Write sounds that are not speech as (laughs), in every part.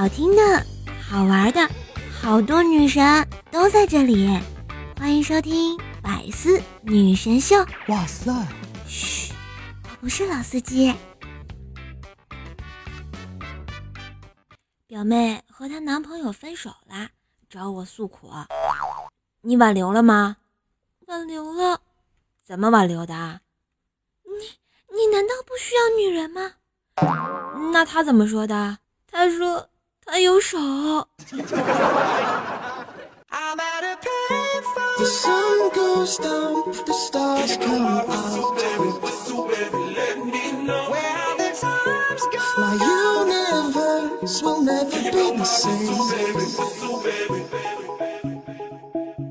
好听的、好玩的，好多女神都在这里。欢迎收听《百思女神秀》。哇塞！嘘，我不是老司机。表妹和她男朋友分手了，找我诉苦。你挽留了吗？挽留了。怎么挽留的？你你难道不需要女人吗？那他怎么说的？他说他有手。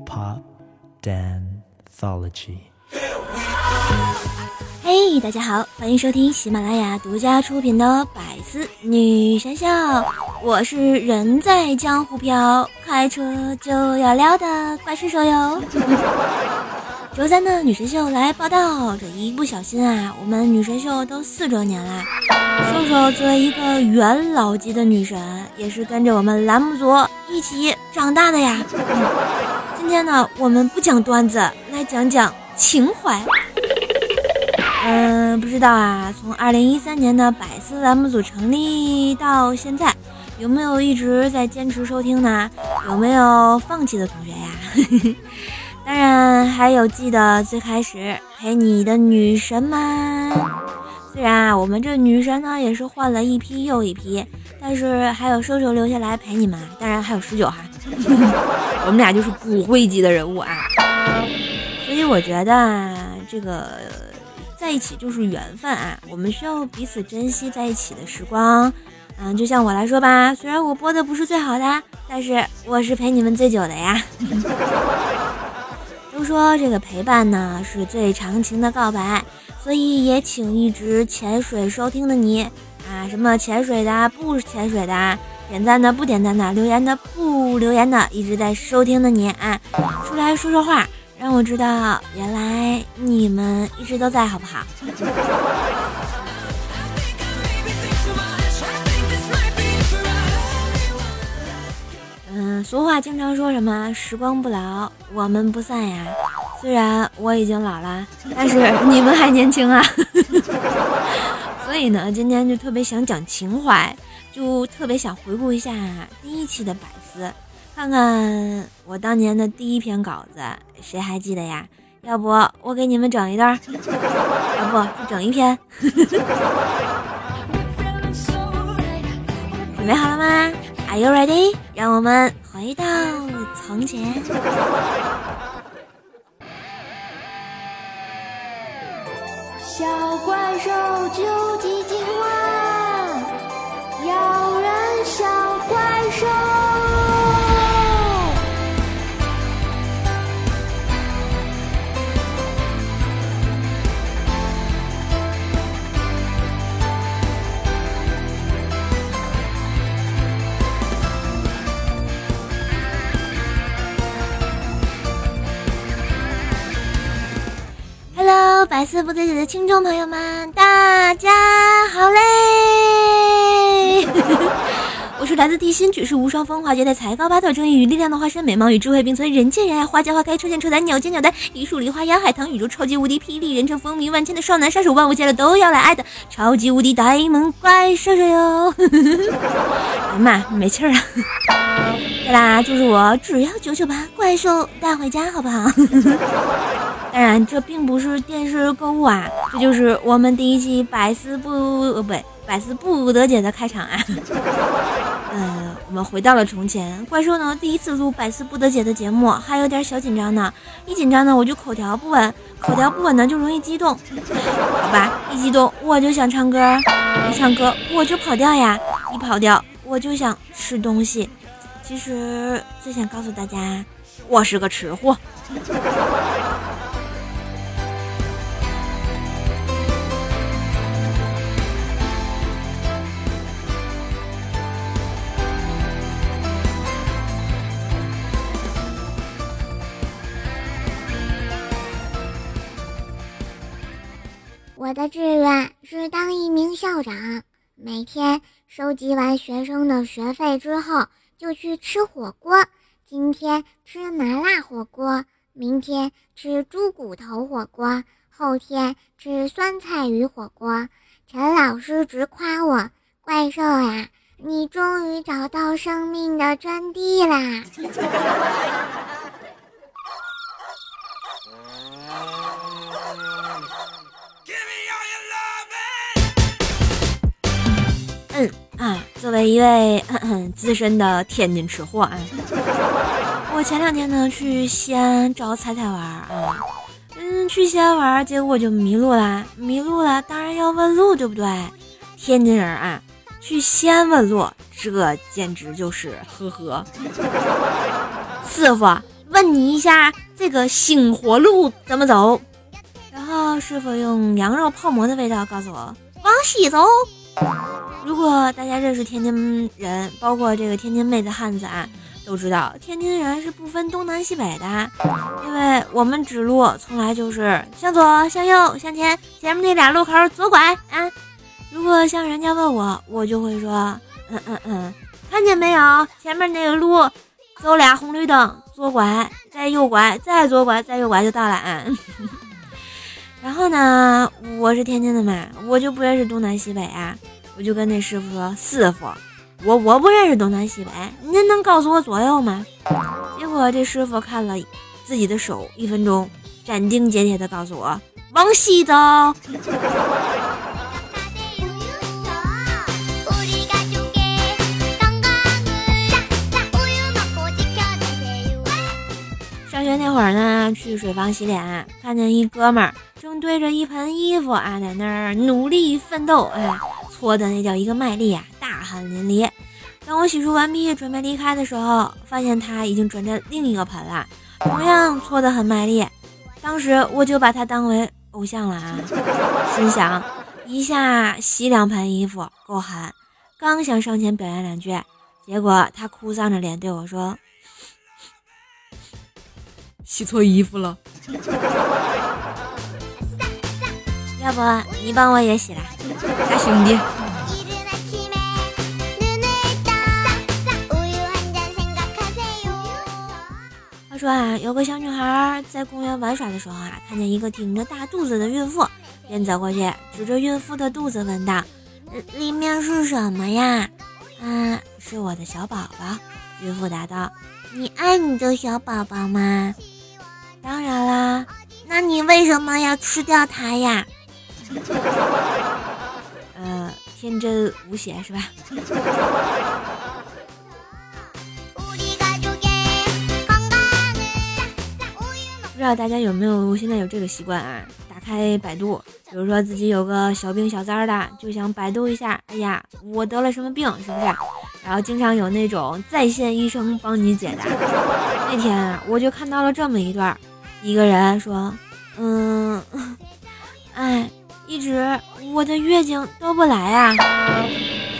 Pop Danthology。大家好，欢迎收听喜马拉雅独家出品的《百思女神秀》，我是人在江湖飘，开车就要撩的怪兽手哟。(laughs) 周三的女神秀来报道，这一不小心啊，我们女神秀都四周年啦。瘦瘦作为一个元老级的女神，也是跟着我们栏目组一起长大的呀。今天呢，我们不讲段子，来讲讲情怀。不知道啊，从二零一三年的百思栏目组成立到现在，有没有一直在坚持收听呢？有没有放弃的同学呀？(laughs) 当然还有记得最开始陪你的女神们。虽然啊，我们这女神呢也是换了一批又一批，但是还有瘦瘦留下来陪你们。当然还有十九哈，(laughs) 我们俩就是骨灰级的人物啊。所以我觉得这个在一起就是缘分啊，我们需要彼此珍惜在一起的时光。嗯，就像我来说吧，虽然我播的不是最好的，但是我是陪你们最久的呀。(laughs) 都说这个陪伴呢是最长情的告白，所以也请一直潜水收听的你啊，什么潜水的不潜水的，点赞的不点赞的，留言的不留言的，一直在收听的你啊，出来说说话，让我知道原来你们一直都在，好不好？(laughs) 嗯，俗话经常说什么“时光不老，我们不散”呀。虽然我已经老了，但是你们还年轻啊。(laughs) 所以呢，今天就特别想讲情怀，就特别想回顾一下第一期的百思，看看我当年的第一篇稿子，谁还记得呀？要不我给你们整一段，(laughs) 要不就整一篇。(laughs) 准备好了吗？Are you ready？让我们回到从前。小怪兽究极百思不得解的听众朋友们，大家好嘞！(laughs) 我是来自地心举世无双、风华绝代、才高八斗、正义与力量的化身，美貌与智慧并存，人见人爱，花见花开，车见车载，鸟见鸟呆，一树梨花压海棠，宇宙超级无敌霹雳，人称风靡万千的少男杀手，万物见了都要来爱的超级无敌呆萌怪兽兽哟！哎 (laughs) 呀妈，没气儿了！啦，就是我，只要九九八，怪兽带回家，好不好？(laughs) 当然，这并不是电视购物啊，这就是我们第一期百思不呃不，百思不得解的开场啊。呃，(laughs) 我们回到了从前，怪兽呢第一次录百思不得解的节目，还有点小紧张呢。一紧张呢，我就口条不稳，口条不稳呢就容易激动，(laughs) 好吧？一激动我就想唱歌，一唱歌我就跑调呀，一跑调我就想吃东西。其实最想告诉大家，我是个吃货。我的志愿是当一名校长，每天收集完学生的学费之后，就去吃火锅。今天吃麻辣火锅，明天吃猪骨头火锅，后天吃酸菜鱼火锅。陈老师直夸我：“怪兽呀，你终于找到生命的真谛啦！” (laughs) 嗯啊，作为一位资深的天津吃货啊，我前两天呢去西安找彩彩玩啊，嗯，去西安玩，结果就迷路了，迷路了，当然要问路，对不对？天津人啊，去西安问路，这简直就是呵呵。师傅，问你一下，这个星火路怎么走？然后师傅用羊肉泡馍的味道告诉我，往西走。如果大家认识天津人，包括这个天津妹子汉子啊，都知道天津人是不分东南西北的，因为我们指路从来就是向左、向右、向前，前面那俩路口左拐啊。如果像人家问我，我就会说，嗯嗯嗯，看见没有？前面那个路，走俩红绿灯，左拐，再右拐，再左拐，再右拐就到了啊。然后呢，我是天津的嘛，我就不认识东南西北啊。我就跟那师傅说：“师傅，我我不认识东南西北，您能告诉我左右吗？”结果这师傅看了自己的手一分钟，斩钉截铁的告诉我：“往西走。”学那会儿呢，去水房洗脸，看见一哥们儿正对着一盆衣服啊，在那儿努力奋斗，哎。搓的那叫一个卖力啊，大汗淋漓。当我洗漱完毕，准备离开的时候，发现他已经转着另一个盆了，同样搓得很卖力。当时我就把他当为偶像了啊，心想一下洗两盆衣服够狠。刚想上前表扬两句，结果他哭丧着脸对我说：“洗错衣服了。(laughs) ”要不你帮我也洗了，大兄弟。话说啊，有个小女孩在公园玩耍的时候啊，看见一个挺着大肚子的孕妇，便走过去，指着孕妇的肚子问道：“里面是什么呀？”“啊，是我的小宝宝。”孕妇答道。“你爱你的小宝宝吗？”“当然啦。”“那你为什么要吃掉它呀？” (laughs) 呃，天真无邪是吧？不知道大家有没有现在有这个习惯啊？打开百度，比如说自己有个小病小灾的，就想百度一下，哎呀，我得了什么病，是不是？然后经常有那种在线医生帮你解答。那天啊，我就看到了这么一段，一个人说，嗯，哎。一直我的月经都不来啊，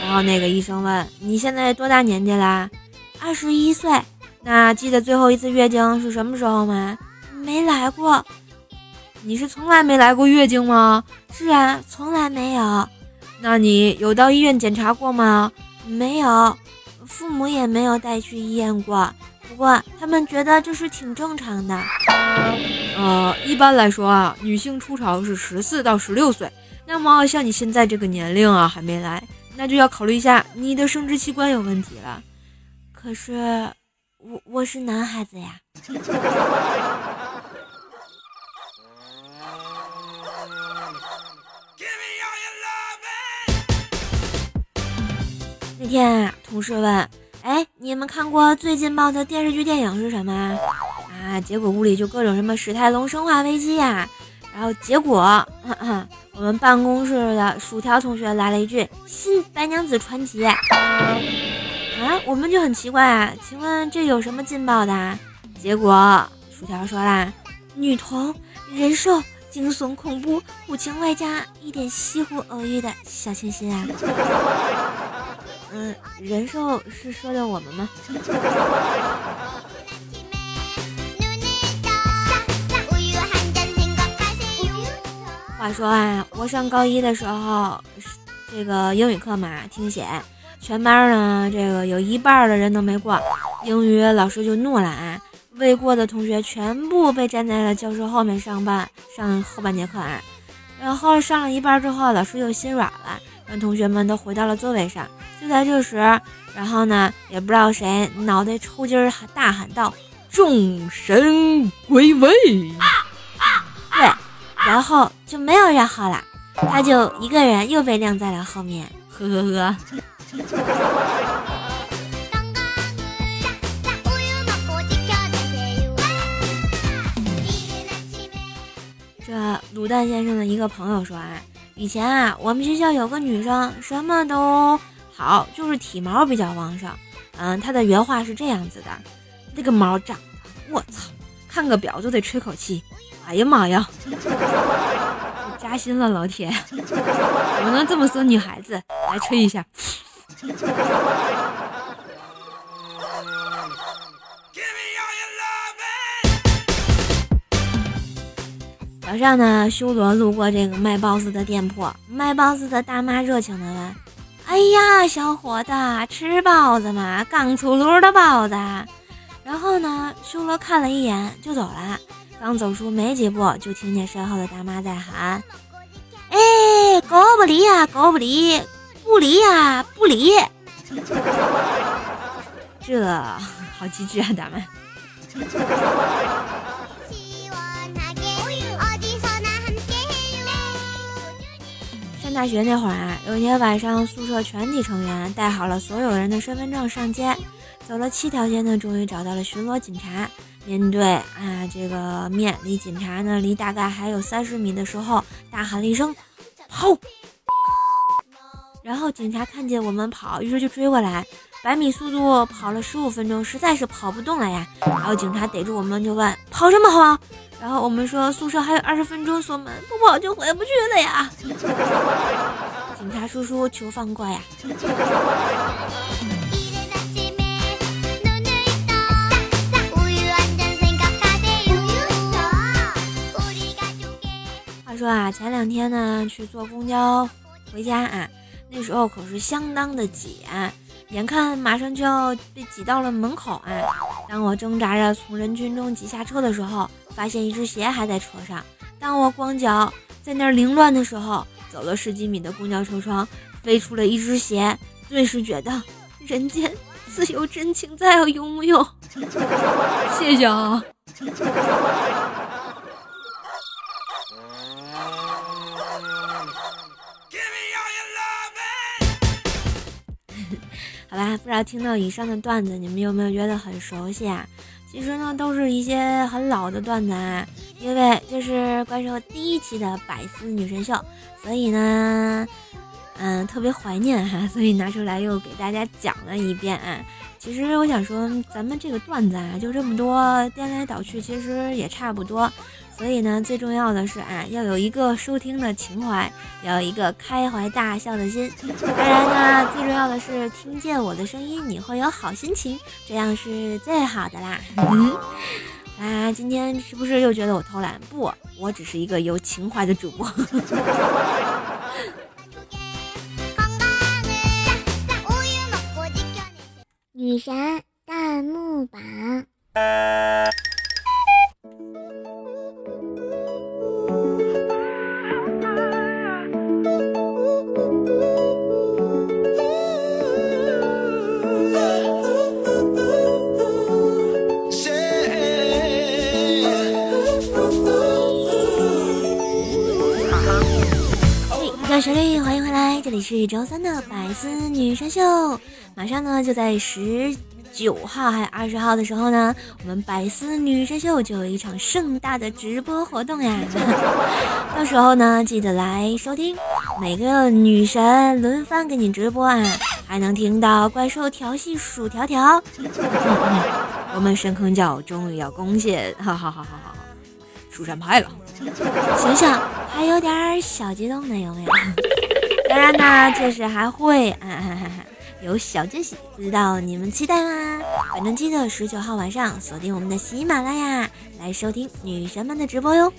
然后那个医生问你现在多大年纪啦？二十一岁。那记得最后一次月经是什么时候吗？没来过。你是从来没来过月经吗？是啊，从来没有。那你有到医院检查过吗？没有，父母也没有带去医院过。不过他们觉得这是挺正常的。呃，一般来说啊，女性初潮是十四到十六岁。那么像你现在这个年龄啊，还没来，那就要考虑一下你的生殖器官有问题了。可是我我是男孩子呀。(laughs) 那天啊，同事问。哎，你们看过最劲爆的电视剧、电影是什么啊？结果屋里就各种什么史泰龙生化危机呀，然后结果我们办公室的薯条同学来了一句新白娘子传奇啊，我们就很奇怪啊，请问这有什么劲爆的？结果薯条说啦，女同人兽惊悚恐怖苦情外加一点西湖偶遇的小清新啊。嗯，人兽是说的我们吗？话说啊，我上高一的时候，这个英语课嘛，听写，全班呢这个有一半的人都没过，英语老师就怒了啊，未过的同学全部被站在了教室后面上班上后半节课啊。然后上了一半之后，老师就心软了，让同学们都回到了座位上。就在这时，然后呢也不知道谁脑袋抽筋儿，大喊道：“众神归位！”对，然后就没有然后了，他就一个人又被晾在了后面。呵呵呵。这卤蛋先生的一个朋友说啊，以前啊，我们学校有个女生什么都好，就是体毛比较旺盛。嗯，她的原话是这样子的：那个毛长得，我操，看个表就得吹口气。哎呀妈呀，加薪了，老铁，(laughs) 怎么能这么说女孩子？来吹一下。早上呢，修罗路过这个卖包子的店铺，卖包子的大妈热情的问：“哎呀，小伙子，吃包子吗？刚出炉的包子。”然后呢，修罗看了一眼就走了。刚走出没几步，就听见身后的大妈在喊：“哎，狗不理呀，狗不理，不理呀，不理。(laughs) ”这好机智啊，大妈。上大学那会儿啊，有一天晚上，宿舍全体成员带好了所有人的身份证上街，走了七条街呢，终于找到了巡逻警察。面对啊，这个面离警察呢，离大概还有三十米的时候，大喊了一声“跑”，然后警察看见我们跑，于是就追过来，百米速度跑了十五分钟，实在是跑不动了呀。然后警察逮住我们就问：“跑什么跑？”然后我们说：“宿舍还有二十分钟锁门，不跑就回不去了呀。(laughs) ”警察叔叔，求放过呀！话说啊，前两天呢去坐公交回家啊，那时候可是相当的挤，啊眼看马上就要被挤到了门口啊。当我挣扎着从人群中挤下车的时候，发现一只鞋还在车上。当我光脚在那儿凌乱的时候，走了十几米的公交车窗飞出了一只鞋，顿时觉得人间自有真情在啊，有木有？(laughs) 谢谢啊。好吧，不知道听到以上的段子，你们有没有觉得很熟悉啊？其实呢，都是一些很老的段子啊。因为这是怪兽第一期的百思女神秀，所以呢，嗯，特别怀念哈，所以拿出来又给大家讲了一遍啊。其实我想说，咱们这个段子啊，就这么多，颠来倒去，其实也差不多。所以呢，最重要的是啊，要有一个收听的情怀，要有一个开怀大笑的心。当然呢，最重要的是听见我的声音，你会有好心情，这样是最好的啦。啊，(laughs) 今天是不是又觉得我偷懒？不，我只是一个有情怀的主播。(laughs) 女神弹幕榜。旋律，欢迎回来，这里是周三的百思女神秀。马上呢，就在十九号还有二十号的时候呢，我们百思女神秀就有一场盛大的直播活动呀。(laughs) 到时候呢，记得来收听，每个女神轮番给你直播啊，还能听到怪兽调戏薯条条。(laughs) 我们深坑教终于要攻陷，哈哈哈哈哈哈，蜀山派了。想想还有点小激动呢，有没有？(laughs) 当然呢，就是还会啊哈哈有小惊喜，不知道你们期待吗？反正记得十九号晚上锁定我们的喜马拉雅来收听女神们的直播哟。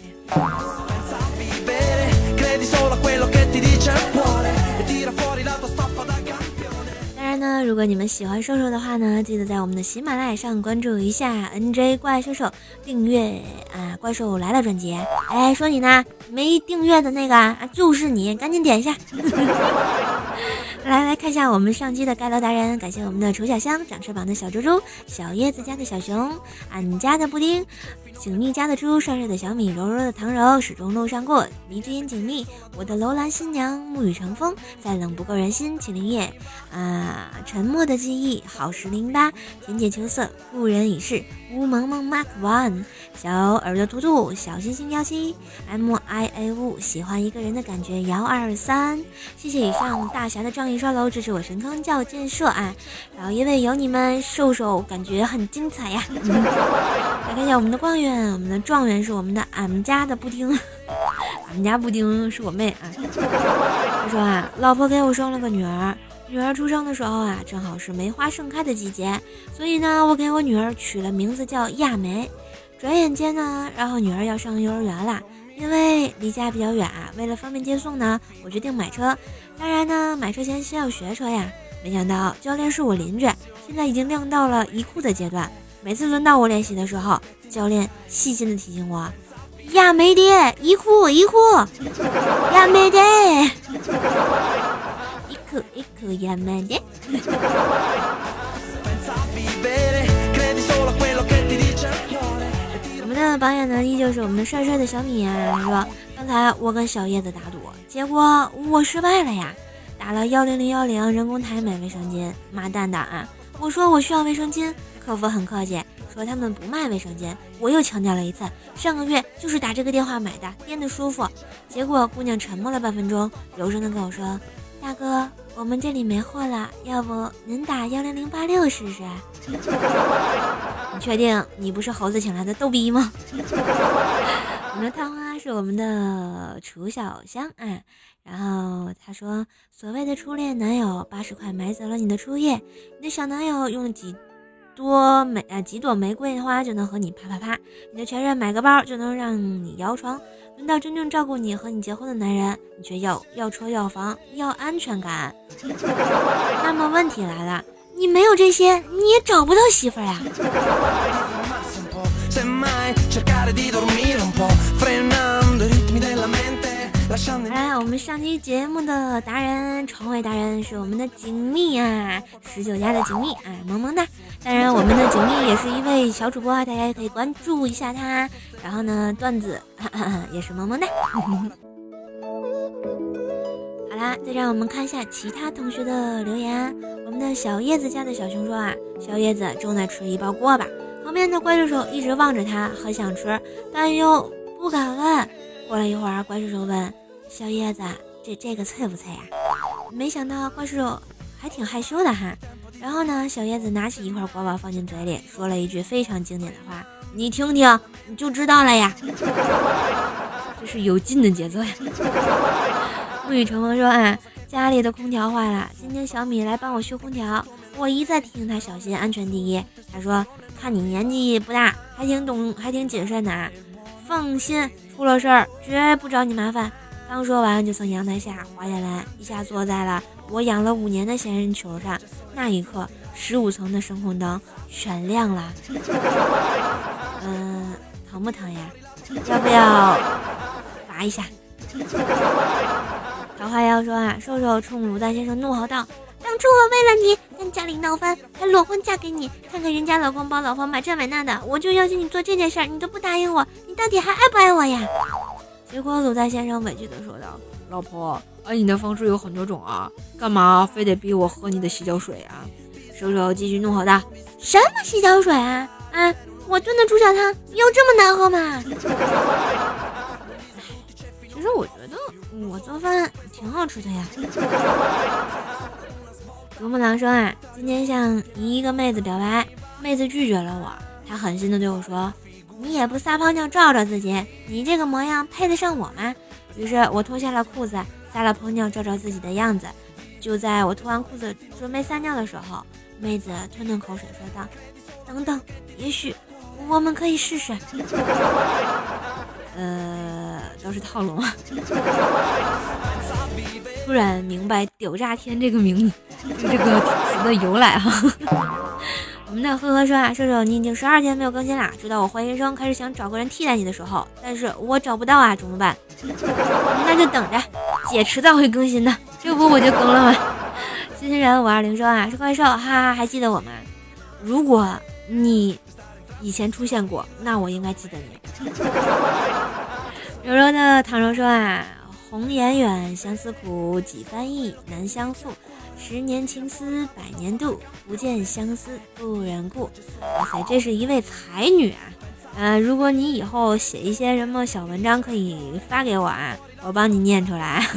那，如果你们喜欢瘦瘦的话呢，记得在我们的喜马拉雅上关注一下 NJ 怪兽兽，订阅啊怪兽来了专辑。哎，说你呢，没订阅的那个啊，就是你，赶紧点一下。(laughs) 来来看一下我们上期的盖楼达人，感谢我们的楚小香、长翅膀的小猪猪、小叶子家的小熊、俺家的布丁、景蜜家的猪、帅帅的小米、柔柔的唐柔、始终路上过、迷之音景蜜、我的楼兰新娘、沐雨成风、再冷不够人心、秦灵叶、啊沉默的记忆、好时零八、田姐秋色、故人已逝、乌蒙蒙 Mark One、小耳朵兔兔、小星星幺七、M I A 五喜欢一个人的感觉幺二三，谢谢以上大侠的仗义刷楼支持我神坑教建设啊，然后因为有你们，瘦瘦感觉很精彩呀。(laughs) 来看一下我们的状元，我们的状元是我们的俺们家的布丁，(laughs) 俺们家布丁是我妹啊。他说啊，老婆给我生了个女儿，女儿出生的时候啊，正好是梅花盛开的季节，所以呢，我给我女儿取了名字叫亚梅。转眼间呢，然后女儿要上幼儿园了。因为离家比较远啊，为了方便接送呢，我决定买车。当然呢，买车前先要学车呀。没想到教练是我邻居，现在已经练到了移库的阶段。每次轮到我练习的时候，教练细心的提醒我：“呀，没爹，移库移库，呀没爹，一库一库呀没爹。” (laughs) 那榜眼呢，依旧是我们帅帅的小米啊。说刚才我跟小叶子打赌，结果我失败了呀，打了幺零零幺零人工台买卫生巾，妈蛋的啊！我说我需要卫生巾，客服很客气，说他们不卖卫生巾。我又强调了一次，上个月就是打这个电话买的，垫的舒服。结果姑娘沉默了半分钟，柔声的跟我说：“大哥，我们这里没货了，要不您打幺零零八六试试？” (laughs) 你确定你不是猴子请来的逗逼吗？(laughs) 我们的探花是我们的楚小香啊，然后他说，所谓的初恋男友八十块买走了你的初夜，你的小男友用几多玫啊几朵玫瑰花就能和你啪啪啪，你的前任买个包就能让你摇床，轮到真正照顾你和你结婚的男人，你却要要车要房要安全感。(laughs) 那么问题来了。你没有这些，你也找不到媳妇儿呀。来，我们上期节目的达人，床位达人是我们的锦觅啊，十九家的锦觅啊，萌萌哒。当然，我们的锦觅也是一位小主播，大家也可以关注一下他。然后呢，段子 (laughs) 也是萌萌哒。(laughs) 再让我们看一下其他同学的留言。我们的小叶子家的小熊说啊，小叶子正在吃一包锅巴，旁边的怪兽手一直望着他，很想吃，但又不敢问。过了一会儿，怪兽手问小叶子：“这这个脆不脆呀？”没想到怪兽手还挺害羞的哈。然后呢，小叶子拿起一块锅巴放进嘴里，说了一句非常经典的话：“你听听，你就知道了呀。”这是有劲的节奏呀。(laughs) 沐雨成风说：“啊，家里的空调坏了，今天小米来帮我修空调。我一再提醒他小心，安全第一。他说，看你年纪不大，还挺懂，还挺谨慎的啊。放心，出了事儿绝不找你麻烦。”刚说完，就从阳台下滑下来，一下坐在了我养了五年的仙人球上。那一刻，十五层的声控灯全亮了。(laughs) 嗯，疼不疼呀？要不要拔一下？桃花妖说啊，瘦瘦冲鲁蛋先生怒吼道：“当初我为了你跟家里闹翻，还裸婚嫁给你，看看人家老公帮老婆买这买那的，我就要求你做这件事儿，你都不答应我，你到底还爱不爱我呀？”结果鲁蛋先生委屈的说道：“老婆，爱你的方式有很多种啊，干嘛非得逼我喝你的洗脚水啊？”瘦瘦继续怒吼道：“什么洗脚水啊？啊，我炖的猪脚汤有这么难喝吗？” (laughs) 其实我觉得我做饭挺好吃的呀。啄木狼说啊，今天向一个妹子表白，妹子拒绝了我，她狠心的对我说：“你也不撒泡尿照照自己，你这个模样配得上我吗？”于是我脱下了裤子，撒了泡尿照照自己的样子。就在我脱完裤子准备撒尿的时候，妹子吞吞口水说道：“等等，也许我们可以试试。”呃。都是套路吗？突然明白“屌炸天”这个名字这个词的由来哈。我们的呵呵说啊，射手，你已经十二天没有更新啦，直到我怀孕生开始想找个人替代你的时候，但是我找不到啊，怎么办？(laughs) 那就等着，姐迟早会更新的，这不我就更了吗？新新人五二零说啊，是怪兽，哈哈，还记得我吗？如果你以前出现过，那我应该记得你。(laughs) 柔柔的唐柔说啊，红颜远，相思苦，几番意，难相负。十年情丝百年度，不见相思不忍顾。哇塞，这是一位才女啊！呃，如果你以后写一些什么小文章，可以发给我啊，我帮你念出来。(laughs)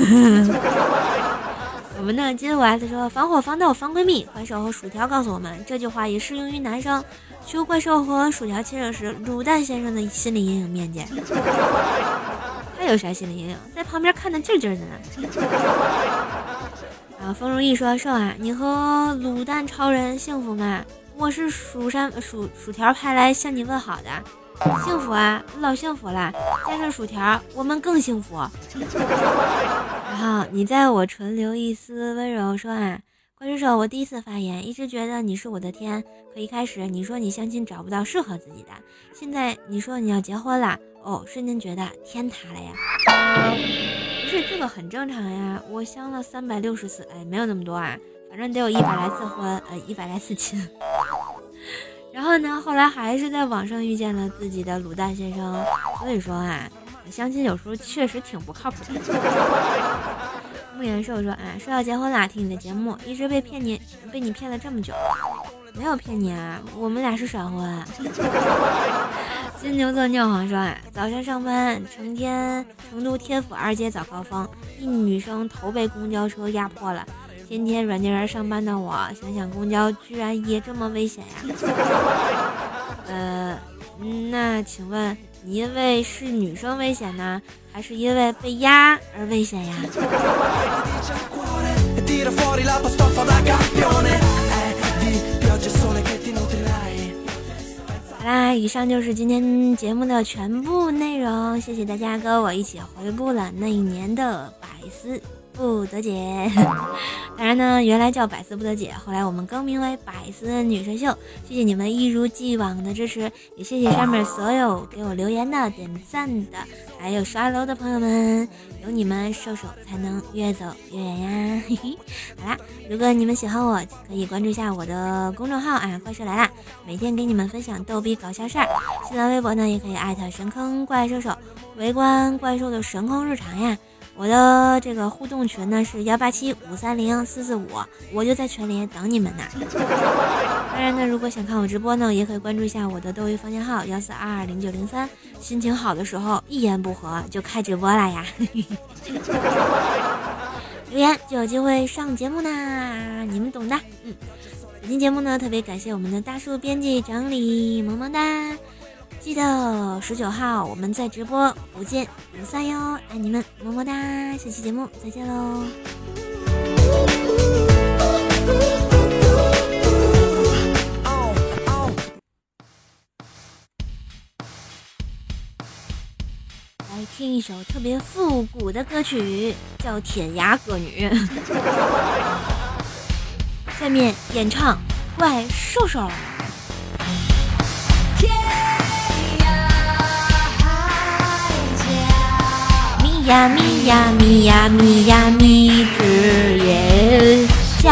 我们的金五 S 说：防火防盗防闺蜜，怪兽和薯条告诉我们这句话也适用于男生。求怪兽和薯条亲热时，卤蛋先生的心理阴影面积。(laughs) 他有啥心理阴影？在旁边看的劲劲的呢。啊，风如意说：“瘦啊，你和卤蛋超人幸福吗？我是蜀山薯薯条派来向你问好的，幸福啊，老幸福了。加上薯条，我们更幸福。(laughs) 然后你在我唇留一丝温柔，说啊，怪兽手，我第一次发言，一直觉得你是我的天。可一开始你说你相亲找不到适合自己的，现在你说你要结婚了，哦，瞬间觉得天塌了呀。”是这个很正常呀，我相了三百六十次，哎，没有那么多啊，反正得有一百来次婚，呃，一百来次亲。(laughs) 然后呢，后来还是在网上遇见了自己的卤蛋先生，所以说啊，相亲有时候确实挺不靠谱的。(laughs) 木言寿说，啊，说要结婚啦，听你的节目，一直被骗你，被你骗了这么久，没有骗你啊，我们俩是闪婚。金牛座尿黄说：“早上上班，成天成都天府二街早高峰，一女生头被公交车压迫了。天天软件园上班的我，想想公交居然也这么危险呀！(laughs) 呃，那请问你因为是女生危险呢，还是因为被压而危险呀？”啦，以上就是今天节目的全部内容。谢谢大家跟我一起回顾了那一年的百思。不得解，(laughs) 当然呢，原来叫百思不得解，后来我们更名为百思女神秀。谢谢你们一如既往的支持，也谢谢上面所有给我留言的、点赞的，还有刷楼的朋友们，有你们，瘦瘦才能越走越远呀！好啦，如果你们喜欢我，可以关注一下我的公众号啊，怪兽来啦，每天给你们分享逗比搞笑事儿。新浪微博呢，也可以艾特神坑怪兽兽，围观怪兽的神坑日常呀。我的这个互动群呢是幺八七五三零四四五，我就在群里等你们呢。当然呢，如果想看我直播呢，也可以关注一下我的斗鱼房间号幺四二二零九零三。心情好的时候，一言不合就开直播了呀。(laughs) 留言就有机会上节目呢，你们懂的。嗯，本期节目呢，特别感谢我们的大树编辑整理，萌萌哒。记得十九号我们在直播，不见不散哟！爱你们，么么哒！下期节目再见喽！来听一首特别复古的歌曲，叫《舔牙歌女》。(laughs) 下面演唱怪兽兽。呀咪呀咪呀咪呀咪，只言小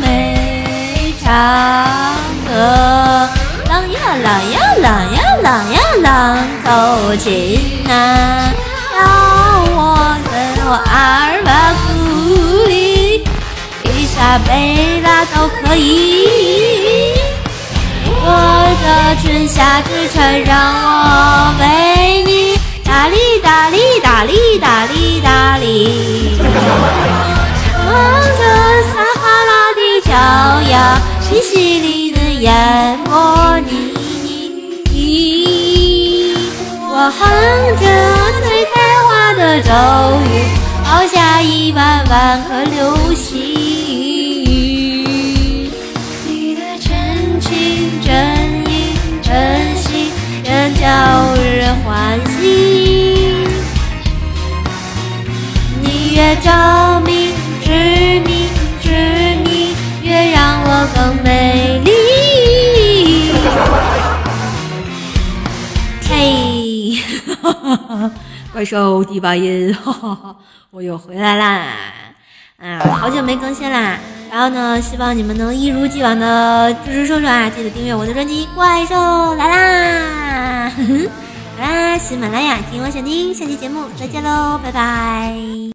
妹唱歌，郎呀郎呀郎呀郎呀郎口琴呐，让我跟我阿尔巴古里伊莎贝拉都可以。我的春夏之城，让我为你。哒哩哒哩哒哩哒哩哒哩，望着撒哈拉的骄阳，西西里的淹没你。我哼着最开花的咒语，抛下一万万颗流星。你的真情真意真心，人叫人欢喜。着迷，执迷执迷，越让我更美丽。(laughs) 嘿，(laughs) 怪兽第八音，哈哈哈，我又回来啦！啊，好久没更新啦。然后呢，希望你们能一如既往的支持叔叔啊！记得订阅我的专辑《怪兽来啦》。(laughs) 好啦，喜马拉雅听我想听，下期节目再见喽，拜拜。